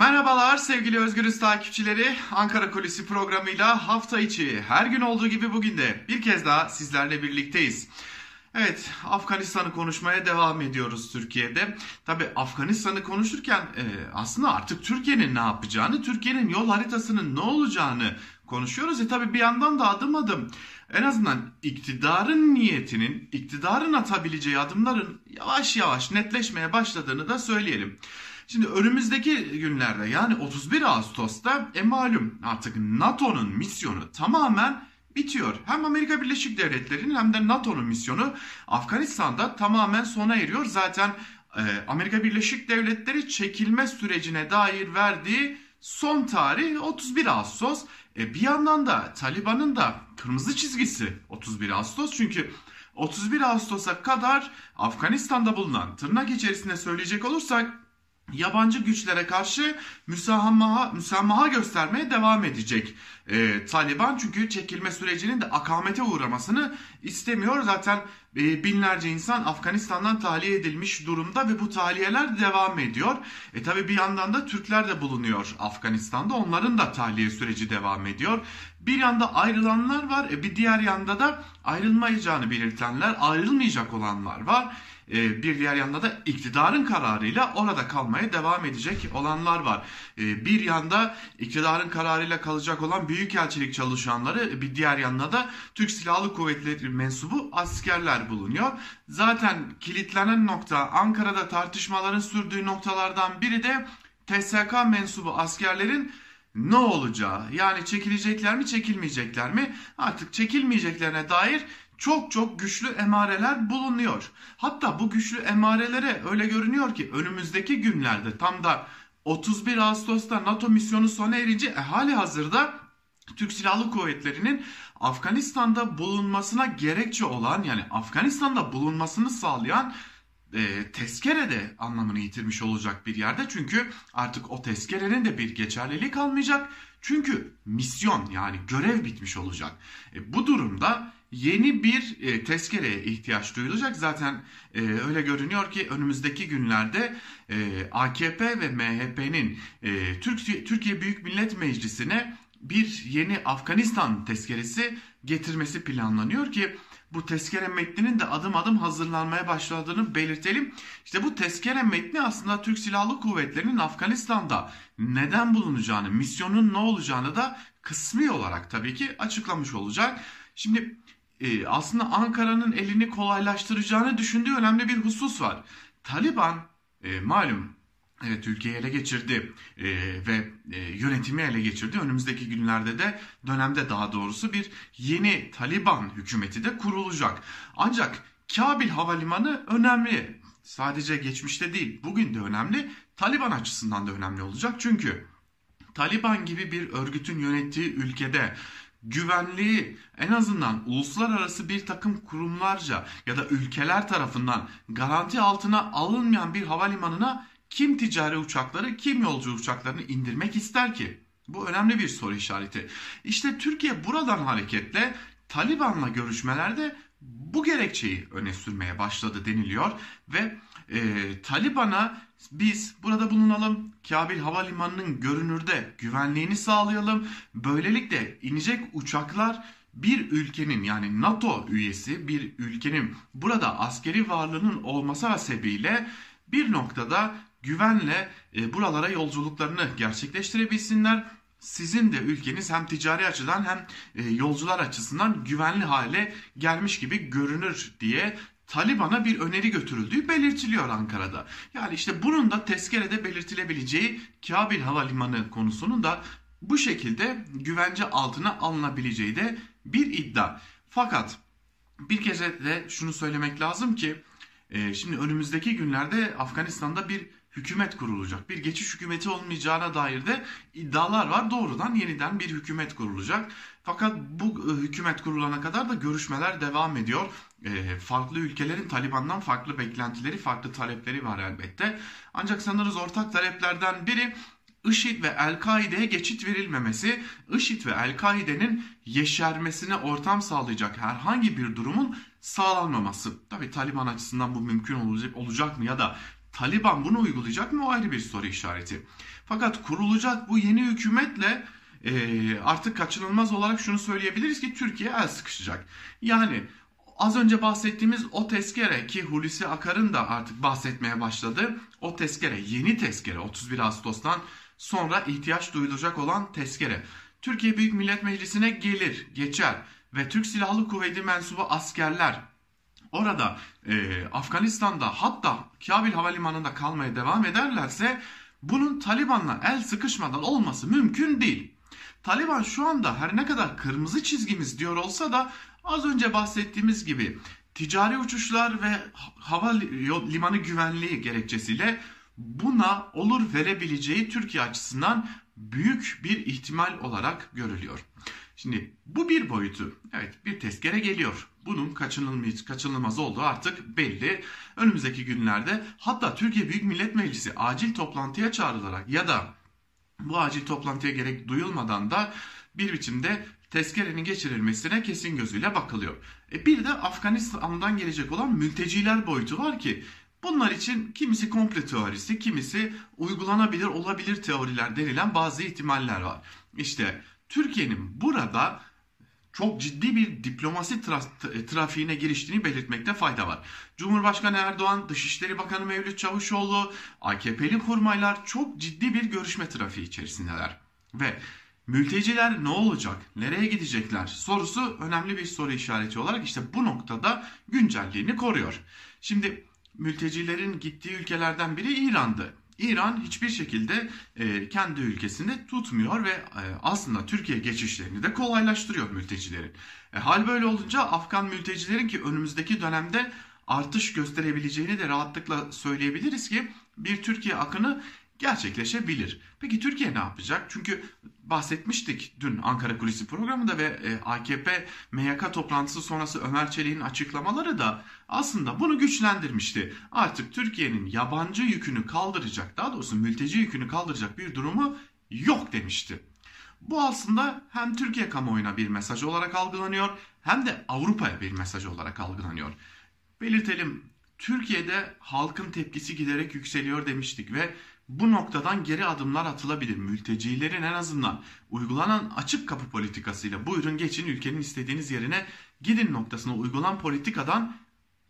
Merhabalar sevgili Özgürüz takipçileri. Ankara Kulisi programıyla hafta içi her gün olduğu gibi bugün de bir kez daha sizlerle birlikteyiz. Evet Afganistan'ı konuşmaya devam ediyoruz Türkiye'de. Tabi Afganistan'ı konuşurken e, aslında artık Türkiye'nin ne yapacağını, Türkiye'nin yol haritasının ne olacağını konuşuyoruz. E tabi bir yandan da adım adım en azından iktidarın niyetinin, iktidarın atabileceği adımların yavaş yavaş netleşmeye başladığını da söyleyelim. Şimdi önümüzdeki günlerde yani 31 Ağustos'ta e malum artık NATO'nun misyonu tamamen bitiyor. Hem Amerika Birleşik Devletleri'nin hem de NATO'nun misyonu Afganistan'da tamamen sona eriyor. Zaten e, Amerika Birleşik Devletleri çekilme sürecine dair verdiği son tarih 31 Ağustos. E, bir yandan da Taliban'ın da kırmızı çizgisi 31 Ağustos çünkü 31 Ağustos'a kadar Afganistan'da bulunan tırnak içerisinde söyleyecek olursak yabancı güçlere karşı müsamaha, müsamaha göstermeye devam edecek e, Taliban. Çünkü çekilme sürecinin de akamete uğramasını istemiyor. Zaten e, binlerce insan Afganistan'dan tahliye edilmiş durumda ve bu tahliyeler devam ediyor. E tabi bir yandan da Türkler de bulunuyor Afganistan'da. Onların da tahliye süreci devam ediyor. Bir yanda ayrılanlar var. E, bir diğer yanda da ayrılmayacağını belirtenler, ayrılmayacak olanlar var. E, bir diğer yanda da iktidarın kararıyla orada kalmaya devam edecek olanlar var. E, bir yanda iktidarın kararıyla kalacak olan büyükelçilik çalışanları, bir diğer yanda da Türk Silahlı Kuvvetleri mensubu askerler bulunuyor. Zaten kilitlenen nokta Ankara'da tartışmaların sürdüğü noktalardan biri de TSK mensubu askerlerin ne olacağı yani çekilecekler mi çekilmeyecekler mi artık çekilmeyeceklerine dair çok çok güçlü emareler bulunuyor. Hatta bu güçlü emarelere öyle görünüyor ki önümüzdeki günlerde tam da 31 Ağustos'ta NATO misyonu sona erince e, hali hazırda Türk Silahlı Kuvvetleri'nin Afganistan'da bulunmasına gerekçe olan yani Afganistan'da bulunmasını sağlayan e, tezkere de anlamını yitirmiş olacak bir yerde. Çünkü artık o tezkerenin de bir geçerliliği kalmayacak. Çünkü misyon yani görev bitmiş olacak. E, bu durumda yeni bir e, tezkereye ihtiyaç duyulacak. Zaten e, öyle görünüyor ki önümüzdeki günlerde e, AKP ve MHP'nin e, Türkiye, Türkiye Büyük Millet Meclisi'ne bir yeni Afganistan tezkeresi getirmesi planlanıyor ki bu tezkere metninin de adım adım hazırlanmaya başladığını belirtelim. İşte bu tezkere metni aslında Türk Silahlı Kuvvetleri'nin Afganistan'da neden bulunacağını, misyonun ne olacağını da kısmi olarak tabii ki açıklamış olacak. Şimdi e, aslında Ankara'nın elini kolaylaştıracağını düşündüğü önemli bir husus var. Taliban e, malum Evet Türkiye'yi ele geçirdi e, ve e, yönetimi ele geçirdi. Önümüzdeki günlerde de dönemde daha doğrusu bir yeni Taliban hükümeti de kurulacak. Ancak Kabil Havalimanı önemli. Sadece geçmişte değil bugün de önemli. Taliban açısından da önemli olacak. Çünkü Taliban gibi bir örgütün yönettiği ülkede güvenliği en azından uluslararası bir takım kurumlarca ya da ülkeler tarafından garanti altına alınmayan bir havalimanına kim ticari uçakları kim yolcu uçaklarını indirmek ister ki? Bu önemli bir soru işareti. İşte Türkiye buradan hareketle Taliban'la görüşmelerde bu gerekçeyi öne sürmeye başladı deniliyor ve e, Taliban'a biz burada bulunalım, Kabil Havalimanı'nın görünürde güvenliğini sağlayalım. Böylelikle inecek uçaklar bir ülkenin yani NATO üyesi bir ülkenin burada askeri varlığının olması hasebiyle bir noktada güvenle e, buralara yolculuklarını gerçekleştirebilsinler. Sizin de ülkeniz hem ticari açıdan hem e, yolcular açısından güvenli hale gelmiş gibi görünür diye Taliban'a bir öneri götürüldüğü belirtiliyor Ankara'da. Yani işte bunun da tezkerede belirtilebileceği Kabil Havalimanı konusunun da bu şekilde güvence altına alınabileceği de bir iddia. Fakat bir kez de şunu söylemek lazım ki e, şimdi önümüzdeki günlerde Afganistan'da bir hükümet kurulacak. Bir geçiş hükümeti olmayacağına dair de iddialar var. Doğrudan yeniden bir hükümet kurulacak. Fakat bu e, hükümet kurulana kadar da görüşmeler devam ediyor. E, farklı ülkelerin Taliban'dan farklı beklentileri, farklı talepleri var elbette. Ancak sanırız ortak taleplerden biri IŞİD ve El-Kaide'ye geçit verilmemesi, IŞİD ve El-Kaide'nin yeşermesine ortam sağlayacak herhangi bir durumun sağlanmaması. Tabi Taliban açısından bu mümkün olacak, olacak mı ya da Taliban bunu uygulayacak mı o ayrı bir soru işareti. Fakat kurulacak bu yeni hükümetle e, artık kaçınılmaz olarak şunu söyleyebiliriz ki Türkiye el sıkışacak. Yani az önce bahsettiğimiz o tezkere ki Hulusi Akar'ın da artık bahsetmeye başladı. O tezkere yeni tezkere 31 Ağustos'tan sonra ihtiyaç duyulacak olan tezkere. Türkiye Büyük Millet Meclisi'ne gelir, geçer ve Türk Silahlı Kuvveti mensubu askerler orada e, Afganistan'da hatta Kabil Havalimanı'nda kalmaya devam ederlerse bunun Taliban'la el sıkışmadan olması mümkün değil. Taliban şu anda her ne kadar kırmızı çizgimiz diyor olsa da az önce bahsettiğimiz gibi ticari uçuşlar ve hava limanı güvenliği gerekçesiyle buna olur verebileceği Türkiye açısından büyük bir ihtimal olarak görülüyor. Şimdi bu bir boyutu. Evet bir tezkere geliyor. Bunun kaçınılmaz, kaçınılmaz olduğu artık belli. Önümüzdeki günlerde hatta Türkiye Büyük Millet Meclisi acil toplantıya çağrılarak ya da bu acil toplantıya gerek duyulmadan da bir biçimde tezkerenin geçirilmesine kesin gözüyle bakılıyor. E bir de Afganistan'dan gelecek olan mülteciler boyutu var ki bunlar için kimisi komple teorisi, kimisi uygulanabilir olabilir teoriler denilen bazı ihtimaller var. İşte Türkiye'nin burada çok ciddi bir diplomasi tra- trafiğine giriştiğini belirtmekte fayda var. Cumhurbaşkanı Erdoğan, Dışişleri Bakanı Mevlüt Çavuşoğlu, AKP'li kurmaylar çok ciddi bir görüşme trafiği içerisindeler. Ve mülteciler ne olacak, nereye gidecekler sorusu önemli bir soru işareti olarak işte bu noktada güncelliğini koruyor. Şimdi mültecilerin gittiği ülkelerden biri İran'dı. İran hiçbir şekilde e, kendi ülkesinde tutmuyor ve e, aslında Türkiye geçişlerini de kolaylaştırıyor mültecilerin. E, hal böyle olunca Afgan mültecilerin ki önümüzdeki dönemde artış gösterebileceğini de rahatlıkla söyleyebiliriz ki bir Türkiye akını gerçekleşebilir. Peki Türkiye ne yapacak? Çünkü bahsetmiştik dün Ankara Kulisi programında ve e, AKP MYK toplantısı sonrası Ömer Çelik'in açıklamaları da aslında bunu güçlendirmişti. Artık Türkiye'nin yabancı yükünü kaldıracak, daha doğrusu mülteci yükünü kaldıracak bir durumu yok demişti. Bu aslında hem Türkiye kamuoyuna bir mesaj olarak algılanıyor hem de Avrupa'ya bir mesaj olarak algılanıyor. Belirtelim Türkiye'de halkın tepkisi giderek yükseliyor demiştik ve bu noktadan geri adımlar atılabilir. Mültecilerin en azından uygulanan açık kapı politikasıyla buyurun geçin ülkenin istediğiniz yerine gidin noktasına uygulanan politikadan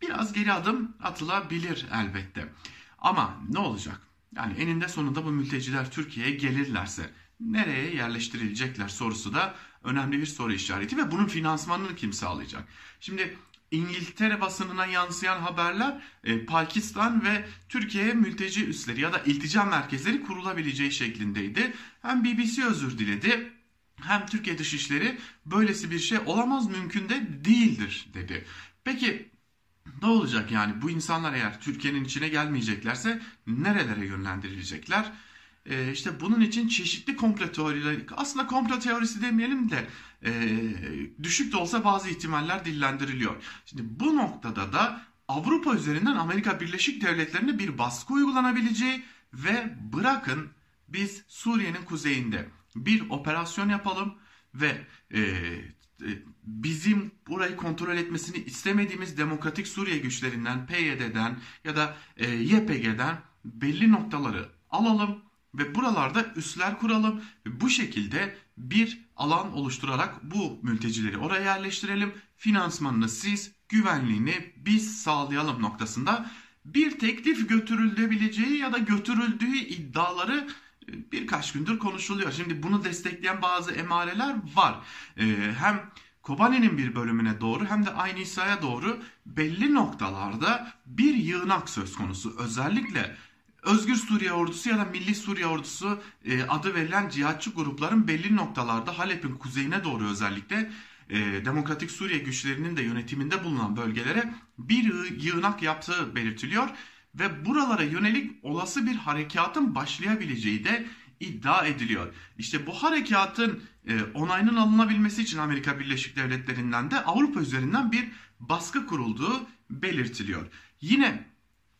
biraz geri adım atılabilir elbette. Ama ne olacak? Yani eninde sonunda bu mülteciler Türkiye'ye gelirlerse nereye yerleştirilecekler sorusu da önemli bir soru işareti ve bunun finansmanını kim sağlayacak? Şimdi İngiltere basınına yansıyan haberler e, Pakistan ve Türkiye'ye mülteci üsleri ya da iltica merkezleri kurulabileceği şeklindeydi. Hem BBC özür diledi hem Türkiye Dışişleri böylesi bir şey olamaz mümkün de değildir dedi. Peki ne olacak yani bu insanlar eğer Türkiye'nin içine gelmeyeceklerse nerelere yönlendirilecekler? Ee, işte bunun için çeşitli komplo teorileri, aslında komplo teorisi demeyelim de e, düşük de olsa bazı ihtimaller dillendiriliyor. Şimdi bu noktada da Avrupa üzerinden Amerika Birleşik Devletleri'ne bir baskı uygulanabileceği ve bırakın biz Suriye'nin kuzeyinde bir operasyon yapalım ve e, e bizim burayı kontrol etmesini istemediğimiz demokratik Suriye güçlerinden, PYD'den ya da e, YPG'den belli noktaları alalım ve buralarda üsler kuralım ve bu şekilde bir alan oluşturarak bu mültecileri oraya yerleştirelim. Finansmanını siz, güvenliğini biz sağlayalım noktasında bir teklif götürülebileceği ya da götürüldüğü iddiaları e, birkaç gündür konuşuluyor. Şimdi bunu destekleyen bazı emareler var. Ee, hem Kobani'nin bir bölümüne doğru hem de aynı İsa'ya doğru belli noktalarda bir yığınak söz konusu. Özellikle Özgür Suriye Ordusu ya da Milli Suriye Ordusu e, adı verilen cihatçı grupların belli noktalarda Halep'in kuzeyine doğru özellikle e, Demokratik Suriye güçlerinin de yönetiminde bulunan bölgelere bir yığınak yaptığı belirtiliyor ve buralara yönelik olası bir harekatın başlayabileceği de iddia ediliyor. İşte bu harekatın e, onayının alınabilmesi için Amerika Birleşik Devletleri'nden de Avrupa üzerinden bir baskı kurulduğu belirtiliyor. Yine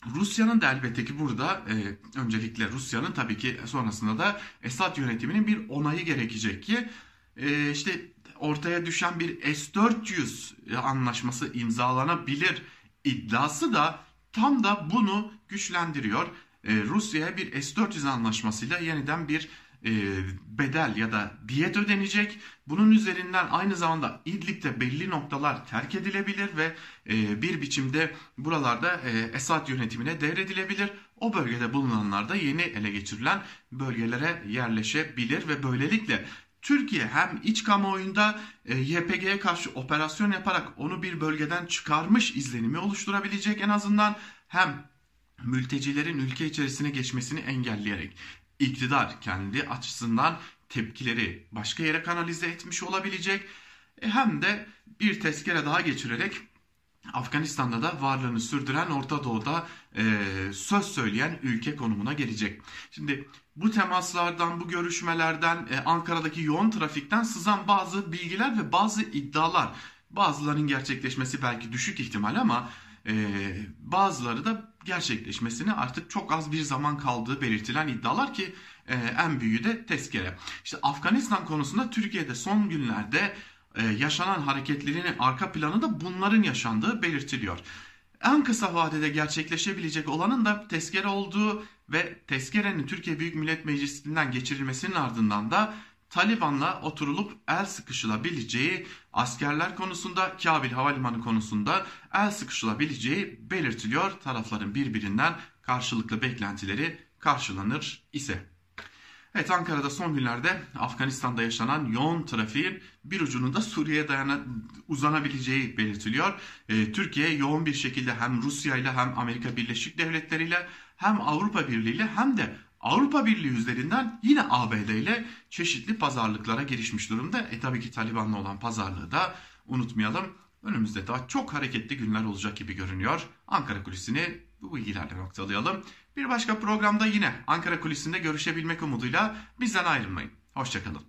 Rusya'nın da elbette ki burada e, öncelikle Rusya'nın tabii ki sonrasında da Esad yönetiminin bir onayı gerekecek ki e, işte ortaya düşen bir S-400 anlaşması imzalanabilir iddiası da tam da bunu güçlendiriyor. E, Rusya'ya bir S-400 anlaşmasıyla yeniden bir bedel ya da diyet ödenecek. Bunun üzerinden aynı zamanda İdlib'de belli noktalar terk edilebilir ve e, bir biçimde buralarda e, Esad yönetimine devredilebilir. O bölgede bulunanlar da yeni ele geçirilen bölgelere yerleşebilir ve böylelikle Türkiye hem iç kamuoyunda e, YPG'ye karşı operasyon yaparak onu bir bölgeden çıkarmış izlenimi oluşturabilecek en azından hem mültecilerin ülke içerisine geçmesini engelleyerek iktidar kendi açısından tepkileri başka yere kanalize etmiş olabilecek e, hem de bir tezkere daha geçirerek Afganistan'da da varlığını sürdüren Orta Doğu'da e, söz söyleyen ülke konumuna gelecek. Şimdi bu temaslardan, bu görüşmelerden, e, Ankara'daki yoğun trafikten sızan bazı bilgiler ve bazı iddialar, bazılarının gerçekleşmesi belki düşük ihtimal ama bazıları da gerçekleşmesine artık çok az bir zaman kaldığı belirtilen iddialar ki e, en büyüğü de tezkere. İşte Afganistan konusunda Türkiye'de son günlerde e, yaşanan hareketlerinin arka planı da bunların yaşandığı belirtiliyor. En kısa vadede gerçekleşebilecek olanın da tezkere olduğu ve tezkerenin Türkiye Büyük Millet Meclisi'nden geçirilmesinin ardından da Taliban'la oturulup el sıkışılabileceği askerler konusunda Kabil Havalimanı konusunda el sıkışılabileceği belirtiliyor. Tarafların birbirinden karşılıklı beklentileri karşılanır ise. Evet Ankara'da son günlerde Afganistan'da yaşanan yoğun trafiğin bir ucunun da Suriye'ye dayana, uzanabileceği belirtiliyor. Ee, Türkiye yoğun bir şekilde hem Rusya ile hem Amerika Birleşik Devletleri ile hem Avrupa Birliği ile hem de Avrupa Birliği üzerinden yine ABD ile çeşitli pazarlıklara girişmiş durumda. E tabii ki Taliban'la olan pazarlığı da unutmayalım. Önümüzde daha çok hareketli günler olacak gibi görünüyor. Ankara Kulisi'ni bu bilgilerle noktalayalım. Bir başka programda yine Ankara Kulisi'nde görüşebilmek umuduyla bizden ayrılmayın. Hoşçakalın.